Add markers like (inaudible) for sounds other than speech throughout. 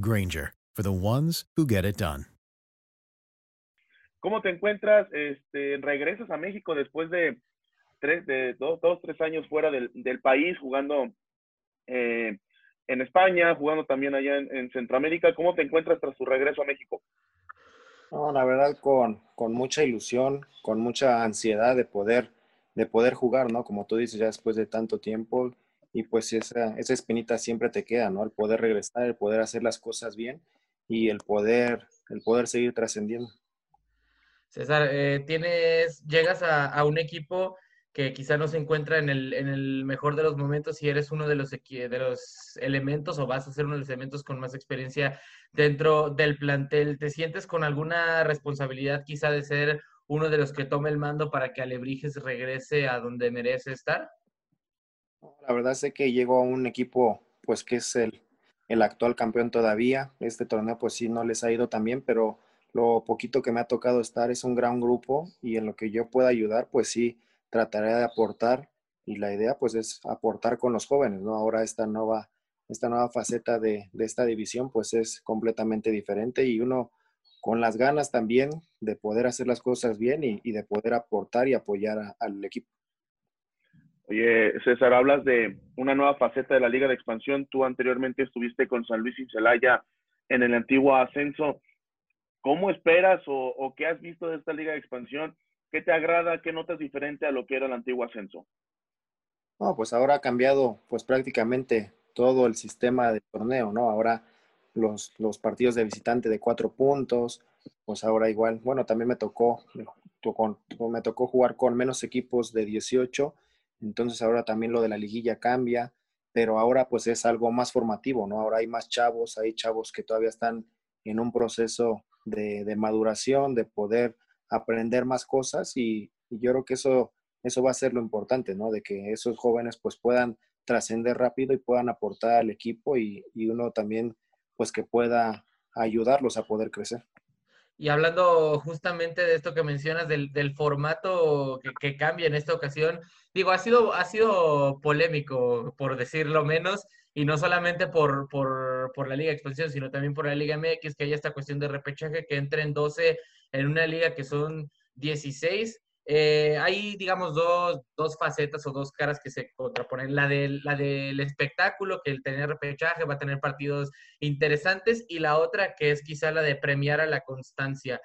Granger, for the ones who get it done. ¿Cómo te encuentras? Este, regresas a México después de tres, de dos, dos tres años fuera del, del país, jugando eh, en España, jugando también allá en, en, Centroamérica. ¿Cómo te encuentras tras tu regreso a México? No, la verdad, con, con mucha ilusión, con mucha ansiedad de poder, de poder jugar, ¿no? Como tú dices, ya después de tanto tiempo, y pues esa, esa espinita siempre te queda, ¿no? El poder regresar, el poder hacer las cosas bien y el poder, el poder seguir trascendiendo. César, eh, tienes, llegas a, a, un equipo que quizá no se encuentra en el, en el mejor de los momentos y eres uno de los, de los elementos o vas a ser uno de los elementos con más experiencia dentro del plantel. ¿Te sientes con alguna responsabilidad quizá de ser uno de los que tome el mando para que Alebrijes regrese a donde merece estar? La verdad sé que llego a un equipo pues que es el, el actual campeón todavía. Este torneo pues sí no les ha ido tan bien, pero lo poquito que me ha tocado estar es un gran grupo y en lo que yo pueda ayudar, pues sí, trataré de aportar y la idea pues es aportar con los jóvenes, ¿no? Ahora esta nueva, esta nueva faceta de, de esta división pues es completamente diferente y uno con las ganas también de poder hacer las cosas bien y, y de poder aportar y apoyar al equipo. Oye, César, hablas de una nueva faceta de la Liga de Expansión. Tú anteriormente estuviste con San Luis y Celaya en el antiguo ascenso. ¿Cómo esperas o, qué has visto de esta liga de expansión? ¿Qué te agrada? ¿Qué notas diferente a lo que era el antiguo ascenso? No, pues ahora ha cambiado pues prácticamente todo el sistema de torneo, ¿no? Ahora los, los partidos de visitante de cuatro puntos, pues ahora igual, bueno, también me tocó, me tocó jugar con menos equipos de 18, entonces ahora también lo de la liguilla cambia, pero ahora pues es algo más formativo, ¿no? Ahora hay más chavos, hay chavos que todavía están en un proceso de, maduración, de poder aprender más cosas y, y, yo creo que eso, eso va a ser lo importante, ¿no? De que esos jóvenes pues puedan trascender rápido y puedan aportar al equipo y, y, uno también pues que pueda ayudarlos a poder crecer. Y hablando justamente de esto que mencionas, del, del formato que, cambia en esta ocasión, digo, ha sido, ha sido polémico, por decirlo menos, y no solamente por, por, por, la Liga de Expansión, sino también por la Liga MX, que hay esta cuestión de repechaje, que entren 12 en una liga que son 16. Eh, hay, digamos, dos, dos, facetas o dos caras que se contraponen. La, de, la del espectáculo, que el tener repechaje va a tener partidos interesantes, y la otra que es quizá la de premiar a la constancia.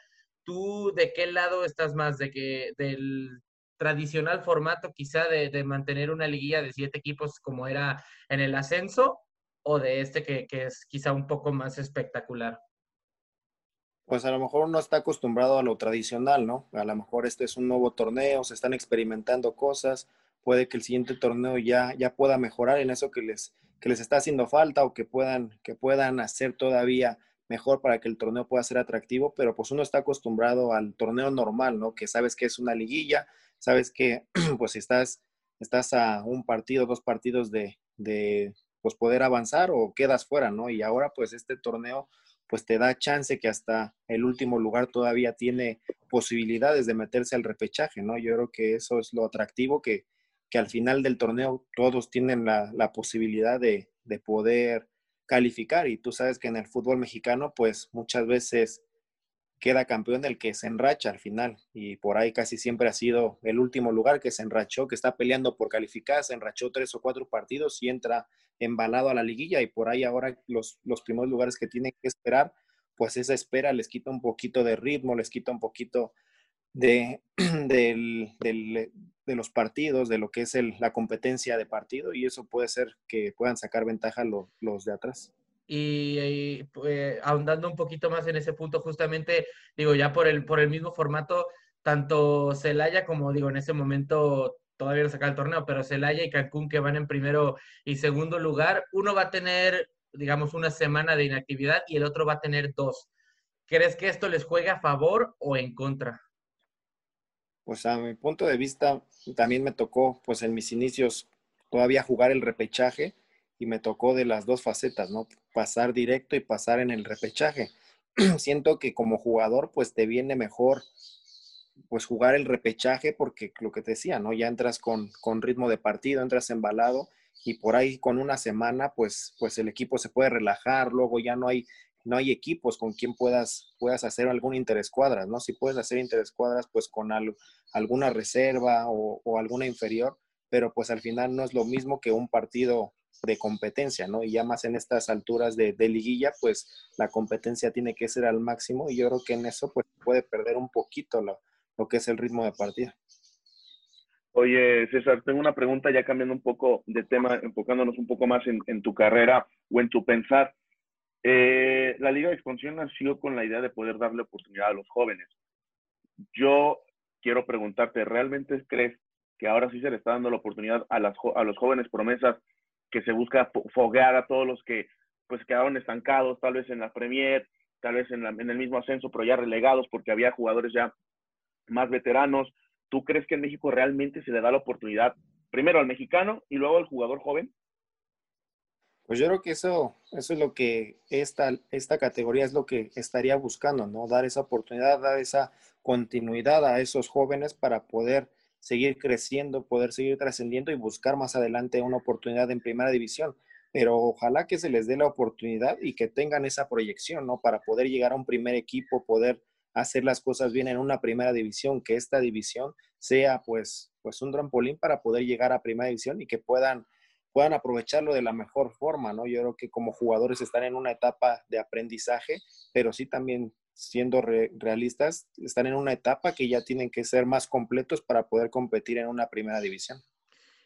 ¿Tú de qué lado estás más? ¿De que del tradicional formato quizá de, de, mantener una liguilla de siete equipos como era en el ascenso o de este que, que, es quizá un poco más espectacular? Pues a lo mejor uno está acostumbrado a lo tradicional, ¿no? A lo mejor este es un nuevo torneo, se están experimentando cosas, puede que el siguiente torneo ya, ya pueda mejorar en eso que les, que les está haciendo falta o que puedan, que puedan hacer todavía mejor para que el torneo pueda ser atractivo, pero pues uno está acostumbrado al torneo normal, ¿no? Que sabes que es una liguilla, sabes que (clears throat) pues estás, estás a un partido, dos partidos de, de pues poder avanzar o quedas fuera, ¿no? Y ahora pues este torneo pues te da chance que hasta el último lugar todavía tiene posibilidades de meterse al repechaje, ¿no? Yo creo que eso es lo atractivo que, que al final del torneo todos tienen la, posibilidad de, poder calificar y tú sabes que en el fútbol mexicano pues muchas veces queda campeón el que se enracha al final y por ahí casi siempre ha sido el último lugar que se enrachó, que está peleando por calificar, se enrachó tres o cuatro partidos y entra embalado a la liguilla y por ahí ahora los, los primeros lugares que tienen que esperar, pues esa espera les quita un poquito de ritmo, les quita un poquito de, (clears throat) de los partidos, de lo que es el, la competencia de partido, y eso puede ser que puedan sacar ventaja los, de atrás. Y, pues, ahondando un poquito más en ese punto, justamente, digo, ya por el, por el mismo formato, tanto Celaya como, digo, en ese momento todavía no saca el torneo, pero Celaya y Cancún que van en primero y segundo lugar, uno va a tener, digamos, una semana de inactividad y el otro va a tener dos. ¿Crees que esto les juega a favor o en contra? pues a mi punto de vista también me tocó, pues en mis inicios todavía jugar el repechaje y me tocó de las dos facetas, ¿no? Pasar directo y pasar en el repechaje. (clears throat) Siento que como jugador, pues te viene mejor, pues jugar el repechaje porque lo que te decía, ¿no? Ya entras con, con ritmo de partido, entras embalado y por ahí con una semana, pues, pues el equipo se puede relajar, luego ya no hay no hay equipos con quien puedas, puedas hacer algún interescuadras, ¿no? Si puedes hacer interescuadras, pues con alguna reserva o, alguna inferior, pero pues al final no es lo mismo que un partido de competencia, ¿no? Y ya más en estas alturas de, liguilla, pues la competencia tiene que ser al máximo y yo creo que en eso pues puede perder un poquito lo, que es el ritmo de partida. Oye, César, tengo una pregunta ya cambiando un poco de tema, enfocándonos un poco más en, tu carrera o en tu pensar. Eh, la Liga de Expansión nació con la idea de poder darle oportunidad a los jóvenes. Yo quiero preguntarte, ¿realmente crees que ahora sí se le está dando la oportunidad a, las, a los jóvenes promesas que se busca foguear a todos los que pues quedaron estancados, tal vez en la Premier, tal vez en, en el mismo ascenso, pero ya relegados porque había jugadores ya más veteranos? ¿Tú crees que en México realmente se le da la oportunidad primero al mexicano y luego al jugador joven? Pues yo creo que eso, eso es lo que esta, esta categoría es lo que estaría buscando, ¿no? Dar esa oportunidad, dar esa continuidad a esos jóvenes para poder seguir creciendo, poder seguir trascendiendo y buscar más adelante una oportunidad en primera división. Pero ojalá que se les dé la oportunidad y que tengan esa proyección, ¿no? Para poder llegar a un primer equipo, poder hacer las cosas bien en una primera división, que esta división sea pues, pues un trampolín para poder llegar a primera división y que puedan puedan aprovecharlo de la mejor forma, ¿no? Yo creo que como jugadores están en una etapa de aprendizaje, pero sí también siendo realistas, están en una etapa que ya tienen que ser más completos para poder competir en una primera división.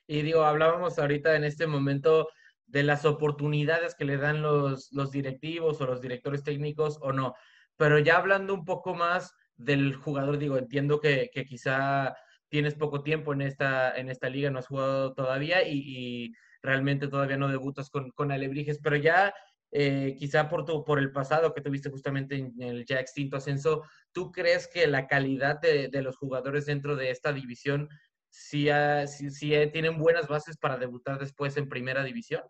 Y digo, hablábamos ahorita en este momento de las oportunidades que le dan los, los directivos o los directores técnicos o no, pero ya hablando un poco más del jugador, digo, entiendo que, que quizá tienes poco tiempo en esta, en esta liga, no has jugado todavía y realmente todavía no debutas con, con Alebrijes, pero ya eh, quizá por, tu, por el pasado que tuviste justamente en el ya extinto ascenso, ¿tú crees que la calidad de, los jugadores dentro de esta división sí, sí, eh, tienen buenas bases para debutar después en primera división?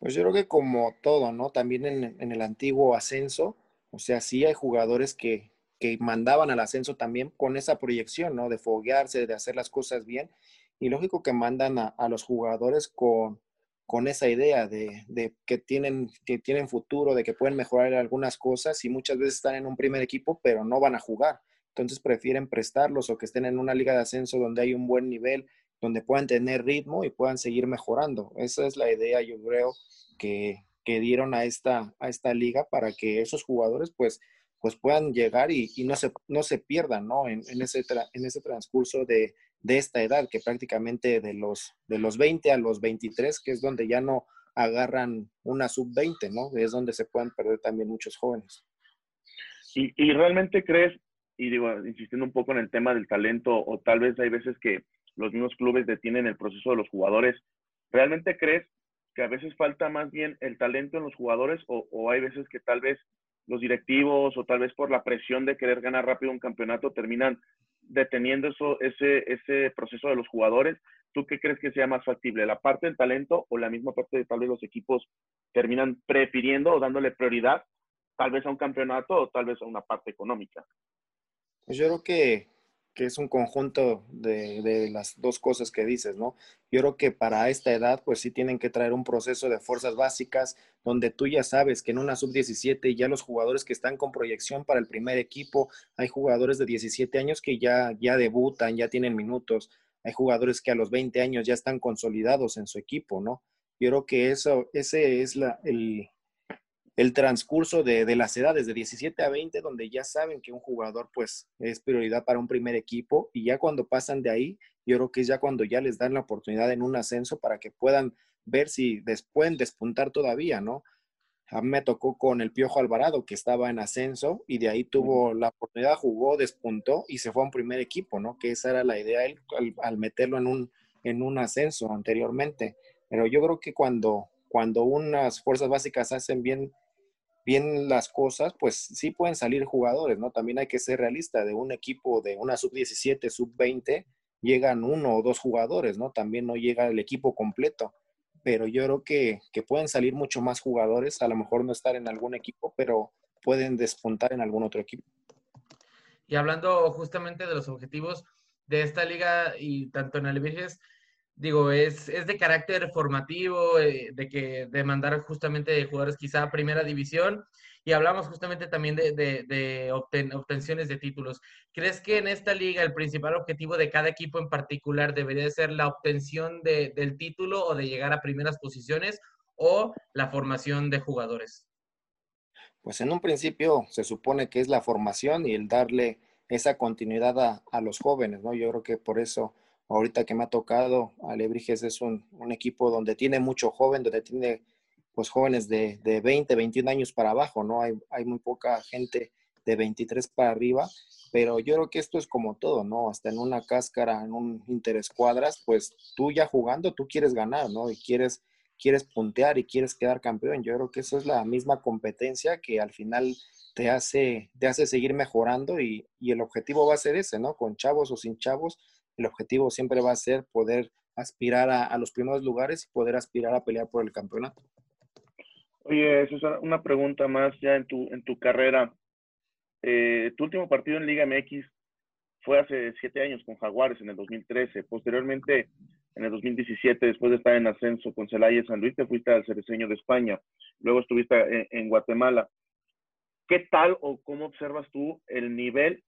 Pues yo creo que como todo, ¿no? También en, en el antiguo ascenso, o sea, sí hay jugadores que, que mandaban al ascenso también con esa proyección, ¿no? De foguearse, de hacer las cosas bien y lógico que mandan a, los jugadores con, con esa idea de, de, que, tienen, que tienen futuro, de que pueden mejorar algunas cosas y muchas veces están en un primer equipo, pero no van a jugar. Entonces prefieren prestarlos o que estén en una liga de ascenso donde hay un buen nivel, donde puedan tener ritmo y puedan seguir mejorando. Esa es la idea, yo creo, que, que dieron a esta, a esta liga para que esos jugadores pues, pues puedan llegar y, y no, se, no se pierdan ¿no? En, en, ese en ese transcurso de, de esta edad, que prácticamente de los, de los 20 a los 23, que es donde ya no agarran una sub-20, ¿no? Es donde se pueden perder también muchos jóvenes. ¿Y, ¿Y realmente crees, y digo, insistiendo un poco en el tema del talento, o tal vez hay veces que los mismos clubes detienen el proceso de los jugadores, ¿realmente crees que a veces falta más bien el talento en los jugadores o, o, hay veces que tal vez los directivos o tal vez por la presión de querer ganar rápido un campeonato terminan deteniendo eso, ese, ese proceso de los jugadores? ¿Tú qué crees que sea más factible, la parte del talento o la misma parte de tal vez los equipos terminan prefiriendo o dándole prioridad tal vez a un campeonato o tal vez a una parte económica? Pues yo creo que que es un conjunto de, de, las dos cosas que dices, ¿no? Yo creo que para esta edad, pues sí tienen que traer un proceso de fuerzas básicas, donde tú ya sabes que en una sub-17 ya los jugadores que están con proyección para el primer equipo, hay jugadores de 17 años que ya, ya debutan, ya tienen minutos, hay jugadores que a los 20 años ya están consolidados en su equipo, ¿no? Yo creo que eso, ese es la, el, el transcurso de, de, las edades de 17 a 20, donde ya saben que un jugador pues es prioridad para un primer equipo y ya cuando pasan de ahí, yo creo que es ya cuando ya les dan la oportunidad en un ascenso para que puedan ver si pueden despuntar todavía, ¿no? A mí me tocó con el Piojo Alvarado, que estaba en ascenso y de ahí tuvo la oportunidad, jugó, despuntó y se fue a un primer equipo, ¿no? Que esa era la idea él, al, al meterlo en un, en un ascenso anteriormente. Pero yo creo que cuando, cuando unas fuerzas básicas hacen bien bien las cosas, pues sí pueden salir jugadores, ¿no? También hay que ser realista, de un equipo de una sub-17, sub-20, llegan uno o dos jugadores, ¿no? También no llega el equipo completo, pero yo creo que, que pueden salir mucho más jugadores, a lo mejor no estar en algún equipo, pero pueden despuntar en algún otro equipo. Y hablando justamente de los objetivos de esta liga y tanto en Alvirges, digo, es, es de carácter formativo, eh, de que de mandar justamente de jugadores quizá primera división. Y hablamos justamente también de, de, de obten, obtenciones de títulos. ¿Crees que en esta liga el principal objetivo de cada equipo en particular debería ser la obtención de, del título o de llegar a primeras posiciones o la formación de jugadores? Pues en un principio se supone que es la formación y el darle esa continuidad a, a los jóvenes, ¿no? Yo creo que por eso ahorita que me ha tocado, Alebrijes es un, un, equipo donde tiene mucho joven, donde tiene pues jóvenes de, de 20, 21 años para abajo, ¿no? Hay, hay muy poca gente de 23 para arriba, pero yo creo que esto es como todo, ¿no? Hasta en una cáscara, en un interescuadras, pues tú ya jugando, tú quieres ganar, ¿no? Y quieres, quieres puntear y quieres quedar campeón. Yo creo que eso es la misma competencia que al final te hace, te hace seguir mejorando y, y el objetivo va a ser ese, ¿no? Con chavos o sin chavos, el objetivo siempre va a ser poder aspirar a, los primeros lugares y poder aspirar a pelear por el campeonato. Oye, César, una pregunta más ya en tu, en tu carrera. Eh, tu último partido en Liga MX fue hace siete años con Jaguares en el 2013. Posteriormente, en el 2017, después de estar en ascenso con Celaya y San Luis, te fuiste al Cereceño de España. Luego estuviste en, en Guatemala. ¿Qué tal o cómo observas tú el nivel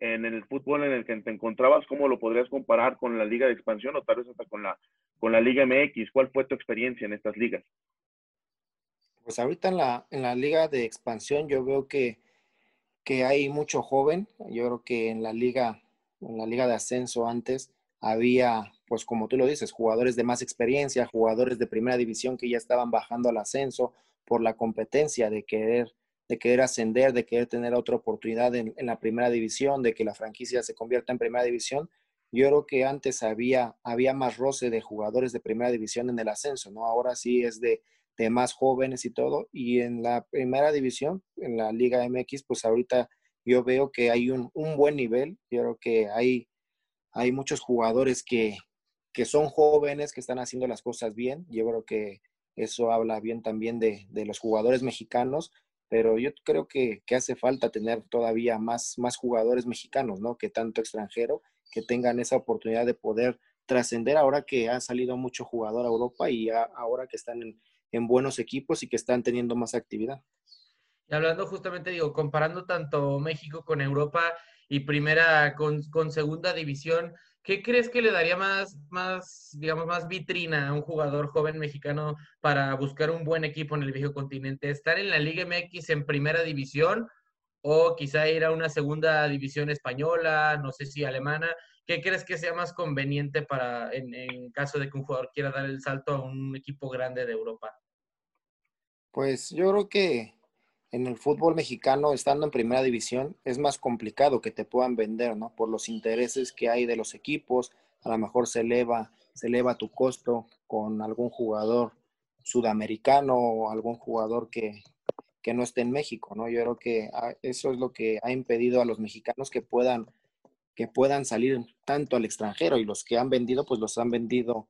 en el fútbol en el que te encontrabas, ¿cómo lo podrías comparar con la Liga de Expansión o tal vez hasta con la, con la Liga MX? ¿Cuál fue tu experiencia en estas ligas? Pues ahorita en la, en la Liga de Expansión yo veo que, que hay mucho joven. Yo creo que en la Liga, en la Liga de Ascenso antes había, pues como tú lo dices, jugadores de más experiencia, jugadores de primera división que ya estaban bajando al ascenso por la competencia de querer de querer ascender, de querer tener otra oportunidad en, en, la primera división, de que la franquicia se convierta en primera división. Yo creo que antes había, había más roce de jugadores de primera división en el ascenso, ¿no? Ahora sí es de, de más jóvenes y todo. Y en la primera división, en la Liga MX, pues ahorita yo veo que hay un, un buen nivel. Yo creo que hay, hay muchos jugadores que, que son jóvenes, que están haciendo las cosas bien. Yo creo que eso habla bien también de, de los jugadores mexicanos pero yo creo que, hace falta tener todavía más, más jugadores mexicanos, ¿no? Que tanto extranjero, que tengan esa oportunidad de poder trascender ahora que ha salido mucho jugador a Europa y ahora que están en, en, buenos equipos y que están teniendo más actividad. Y hablando justamente, digo, comparando tanto México con Europa y primera con, con segunda división, ¿Qué crees que le daría más, más, digamos, más vitrina a un jugador joven mexicano para buscar un buen equipo en el viejo continente? ¿Estar en la Liga MX en primera división o quizá ir a una segunda división española, no sé si alemana? ¿Qué crees que sea más conveniente para en, en caso de que un jugador quiera dar el salto a un equipo grande de Europa? Pues yo creo que en el fútbol mexicano, estando en primera división, es más complicado que te puedan vender, ¿no? Por los intereses que hay de los equipos, a lo mejor se eleva, se eleva tu costo con algún jugador sudamericano o algún jugador que, que no esté en México, ¿no? Yo creo que ah, eso es lo que ha impedido a los mexicanos que puedan, que puedan salir tanto al extranjero y los que han vendido, pues los han vendido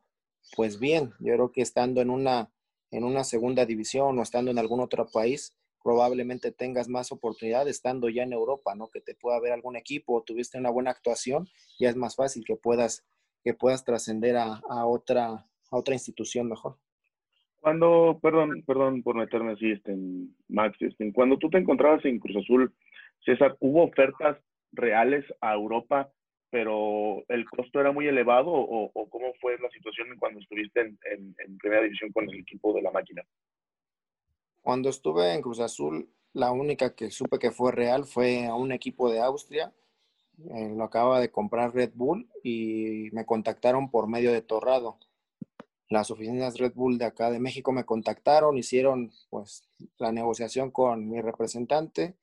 pues bien. Yo creo que estando en una, en una segunda división o estando en algún otro país, probablemente tengas más oportunidad estando ya en Europa, ¿no? Que te pueda ver algún equipo o tuviste una buena actuación, ya es más fácil que puedas, que puedas trascender a, a, otra, a otra institución mejor. Cuando, perdón, perdón por meterme así, este, Max, este, cuando tú te encontrabas en Cruz Azul, César, ¿hubo ofertas reales a Europa, pero el costo era muy elevado o, cómo fue la situación cuando estuviste en, en, primera división con el equipo de la máquina? Cuando estuve en Cruz Azul, la única que supe que fue real fue a un equipo de Austria. Eh, lo acaba de comprar Red Bull y me contactaron por medio de Torrado las oficinas Red Bull de acá de México me contactaron, hicieron pues la negociación con mi representante.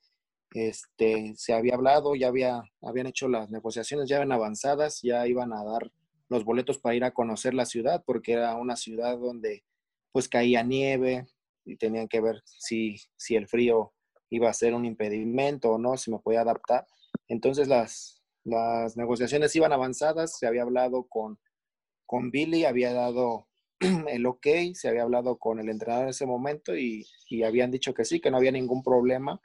Este, se había hablado, ya había, habían hecho las negociaciones, ya eran avanzadas, ya iban a dar los boletos para ir a conocer la ciudad, porque era una ciudad donde pues caía nieve y tenían que ver si, si el frío iba a ser un impedimento o no, si me podía adaptar. Entonces las, las negociaciones iban avanzadas, se había hablado con, con Billy, había dado (clears throat) el ok, se había hablado con el entrenador en ese momento y, y, habían dicho que sí, que no había ningún problema.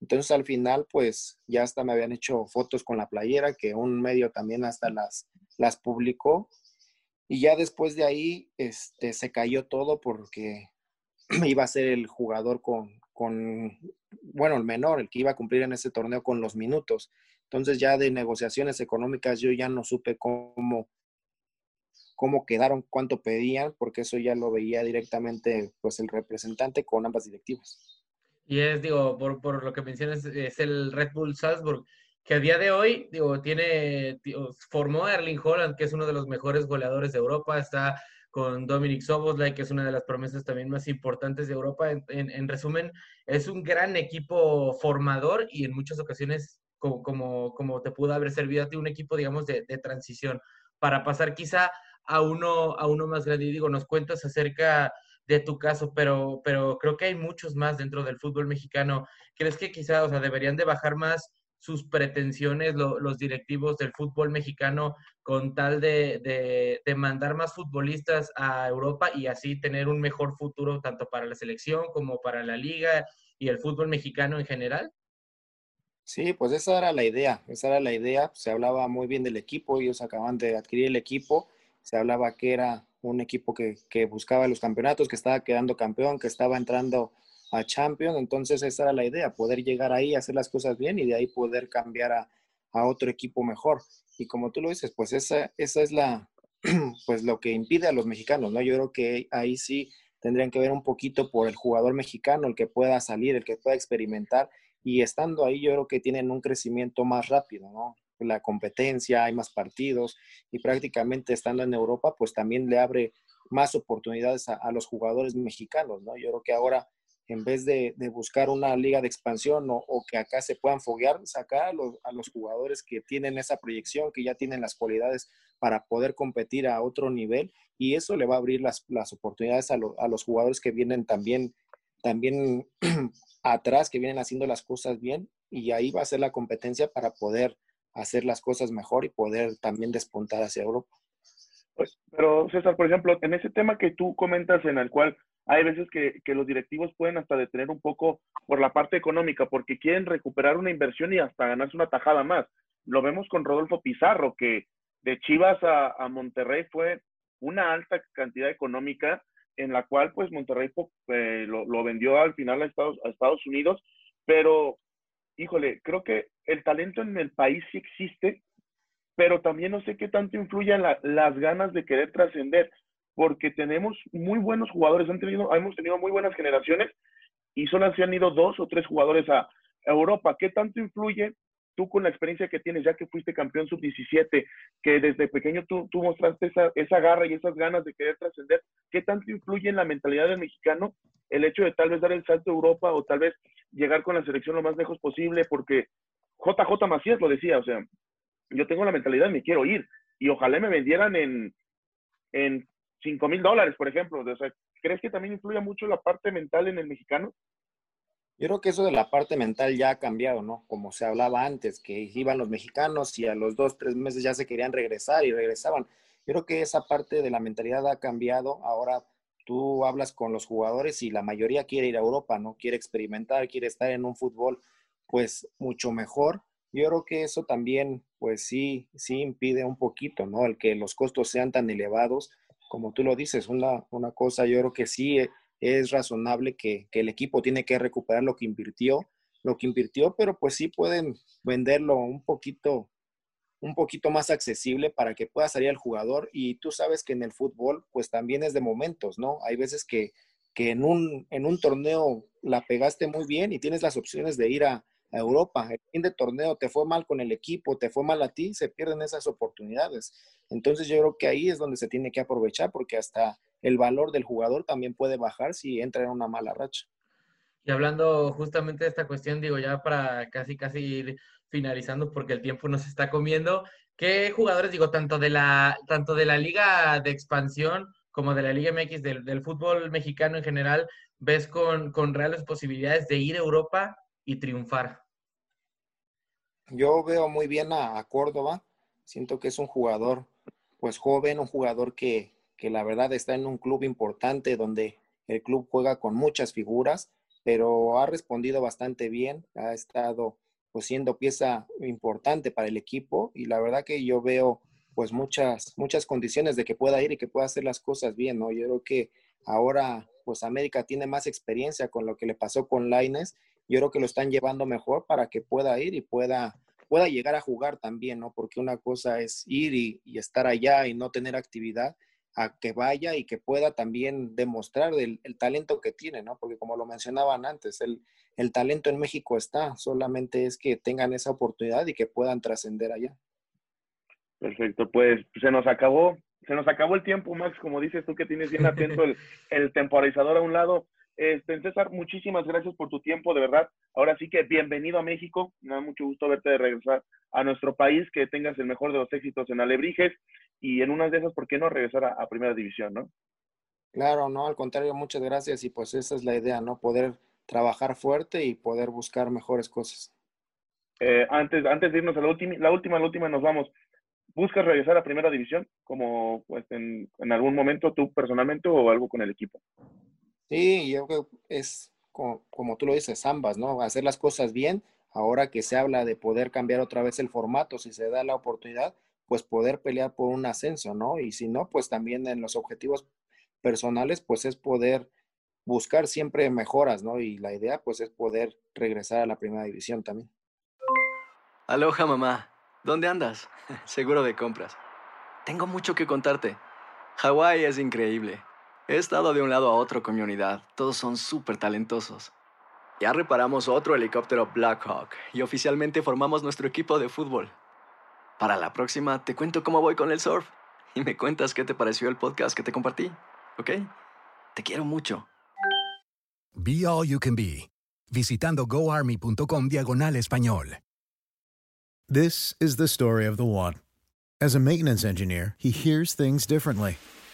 Entonces al final, pues ya hasta me habían hecho fotos con la playera, que un medio también hasta las, las publicó. Y ya después de ahí este, se cayó todo porque (clears throat) iba a ser el jugador con, con, bueno, el menor, el que iba a cumplir en ese torneo con los minutos. Entonces ya de negociaciones económicas yo ya no supe cómo cómo quedaron, cuánto pedían, porque eso ya lo veía directamente pues el representante con ambas directivas. Y es, digo, por, por lo que mencionas, es el Red Bull Salzburg, que a día de hoy, digo, tiene, formó a Erling Holland, que es uno de los mejores goleadores de Europa, está con Dominic Soboslai, que es una de las promesas también más importantes de Europa. En, en, resumen, es un gran equipo formador y en muchas ocasiones, como, como, como te pudo haber servido a ti, un equipo, digamos, de, de transición para pasar quizá a uno, a uno más grande. Y digo, nos cuentas acerca de tu caso, pero, pero creo que hay muchos más dentro del fútbol mexicano. ¿Crees que quizá, o sea, deberían de bajar más sus pretensiones los directivos del fútbol mexicano con tal de, de, de, mandar más futbolistas a Europa y así tener un mejor futuro tanto para la selección como para la liga y el fútbol mexicano en general? Sí, pues esa era la idea, esa era la idea. Se hablaba muy bien del equipo, ellos acaban de adquirir el equipo se hablaba que era un equipo que, que, buscaba los campeonatos, que estaba quedando campeón, que estaba entrando a Champions. Entonces esa era la idea, poder llegar ahí, hacer las cosas bien y de ahí poder cambiar a, a otro equipo mejor. Y como tú lo dices, pues esa, esa es la, (clears throat) pues lo que impide a los mexicanos, ¿no? Yo creo que ahí sí tendrían que ver un poquito por el jugador mexicano, el que pueda salir, el que pueda experimentar. Y estando ahí, yo creo que tienen un crecimiento más rápido, ¿no? la competencia, hay más partidos y prácticamente estando en Europa, pues también le abre más oportunidades a, los jugadores mexicanos, ¿no? Yo creo que ahora, en vez de, buscar una liga de expansión o, que acá se puedan foguear, sacar a los, a los, jugadores que tienen esa proyección, que ya tienen las cualidades para poder competir a otro nivel y eso le va a abrir las, oportunidades a, a, los jugadores que vienen también, también (clears throat) atrás, que vienen haciendo las cosas bien y ahí va a ser la competencia para poder hacer las cosas mejor y poder también despuntar hacia Europa. Pues, pero César, por ejemplo, en ese tema que tú comentas en el cual hay veces que, que, los directivos pueden hasta detener un poco por la parte económica, porque quieren recuperar una inversión y hasta ganarse una tajada más. Lo vemos con Rodolfo Pizarro, que de Chivas a, Monterrey fue una alta cantidad económica en la cual pues Monterrey eh, lo, lo, vendió al final a Estados, a Estados Unidos, pero híjole, creo que el talento en el país sí existe, pero también no sé qué tanto influyen las ganas de querer trascender, porque tenemos muy buenos jugadores, han tenido, hemos tenido muy buenas generaciones y solo se han ido dos o tres jugadores a Europa. ¿Qué tanto influye tú con la experiencia que tienes, ya que fuiste campeón sub-17, que desde pequeño tú, tú mostraste esa, esa garra y esas ganas de querer trascender, ¿qué tanto influye en la mentalidad del mexicano el hecho de tal vez dar el salto a Europa o tal vez llegar con la selección lo más lejos posible? Porque JJ Macías lo decía, o sea, yo tengo la mentalidad, me quiero ir y ojalá me vendieran en, en 5 mil dólares, por ejemplo. O sea, ¿crees que también influye mucho la parte mental en el mexicano? Yo creo que eso de la parte mental ya ha cambiado, ¿no? Como se hablaba antes, que iban los mexicanos y a los dos, tres meses ya se querían regresar y regresaban. Yo creo que esa parte de la mentalidad ha cambiado. Ahora tú hablas con los jugadores y la mayoría quiere ir a Europa, ¿no? Quiere experimentar, quiere estar en un fútbol, pues, mucho mejor. Yo creo que eso también, pues sí, sí impide un poquito, ¿no? El que los costos sean tan elevados. Como tú lo dices, una, una cosa, yo creo que sí es razonable que, el equipo tiene que recuperar lo que invirtió, lo que invirtió, pero pues sí pueden venderlo un poquito, un poquito más accesible para que pueda salir el jugador. Y tú sabes que en el fútbol, pues también es de momentos, ¿no? Hay veces que, que en, un, en un torneo la pegaste muy bien y tienes las opciones de ir a, a Europa. El fin de torneo te fue mal con el equipo, te fue mal a ti, se pierden esas oportunidades. Entonces yo creo que ahí es donde se tiene que aprovechar porque hasta el valor del jugador también puede bajar si entra en una mala racha. Y hablando justamente de esta cuestión, digo, ya para casi, casi ir finalizando porque el tiempo nos está comiendo, ¿qué jugadores, digo, tanto de la, tanto de la liga de expansión como de la Liga MX, del, fútbol mexicano en general, ves con, con reales posibilidades de ir a Europa y triunfar? Yo veo muy bien a, Córdoba, siento que es un jugador pues joven, un jugador que, que la verdad está en un club importante donde el club juega con muchas figuras, pero ha respondido bastante bien, ha estado pues siendo pieza importante para el equipo y la verdad que yo veo pues muchas muchas condiciones de que pueda ir y que pueda hacer las cosas bien, ¿no? Yo creo que ahora pues América tiene más experiencia con lo que le pasó con Laines, yo creo que lo están llevando mejor para que pueda ir y pueda pueda llegar a jugar también, ¿no? Porque una cosa es ir y, y estar allá y no tener actividad a que vaya y que pueda también demostrar el, talento que tiene, ¿no? Porque como lo mencionaban antes, el, el, talento en México está, solamente es que tengan esa oportunidad y que puedan trascender allá. Perfecto, pues se nos acabó, se nos acabó el tiempo, Max, como dices tú que tienes bien atento el, el temporalizador a un lado. Este, César, muchísimas gracias por tu tiempo, de verdad. Ahora sí que bienvenido a México. Me da mucho gusto verte de regresar a nuestro país, que tengas el mejor de los éxitos en Alebrijes y en unas de esas, ¿por qué no regresar a, Primera División, no? Claro, no, al contrario, muchas gracias y pues esa es la idea, ¿no? Poder trabajar fuerte y poder buscar mejores cosas. Eh, antes, antes de irnos a la última, la última, la última nos vamos. ¿Buscas regresar a Primera División como pues, en, en algún momento tú personalmente o algo con el equipo? Sí, yo creo que es como, tú lo dices, ambas, ¿no? Hacer las cosas bien. Ahora que se habla de poder cambiar otra vez el formato, si se da la oportunidad, pues poder pelear por un ascenso, ¿no? Y si no, pues también en los objetivos personales, pues es poder buscar siempre mejoras, ¿no? Y la idea, pues es poder regresar a la primera división también. Aloha, mamá. ¿Dónde andas? (laughs) Seguro de compras. Tengo mucho que contarte. Hawái es increíble. He estado de un lado a otro con mi unidad. Todos son súper talentosos. Ya reparamos otro helicóptero Blackhawk y oficialmente formamos nuestro equipo de fútbol. Para la próxima te cuento cómo voy con el surf y me cuentas qué te pareció el podcast que te compartí, ¿ok? Te quiero mucho. Be All You Can Be, visitando goarmy.com diagonal español. This is the story of the one. As a maintenance engineer, he hears things differently.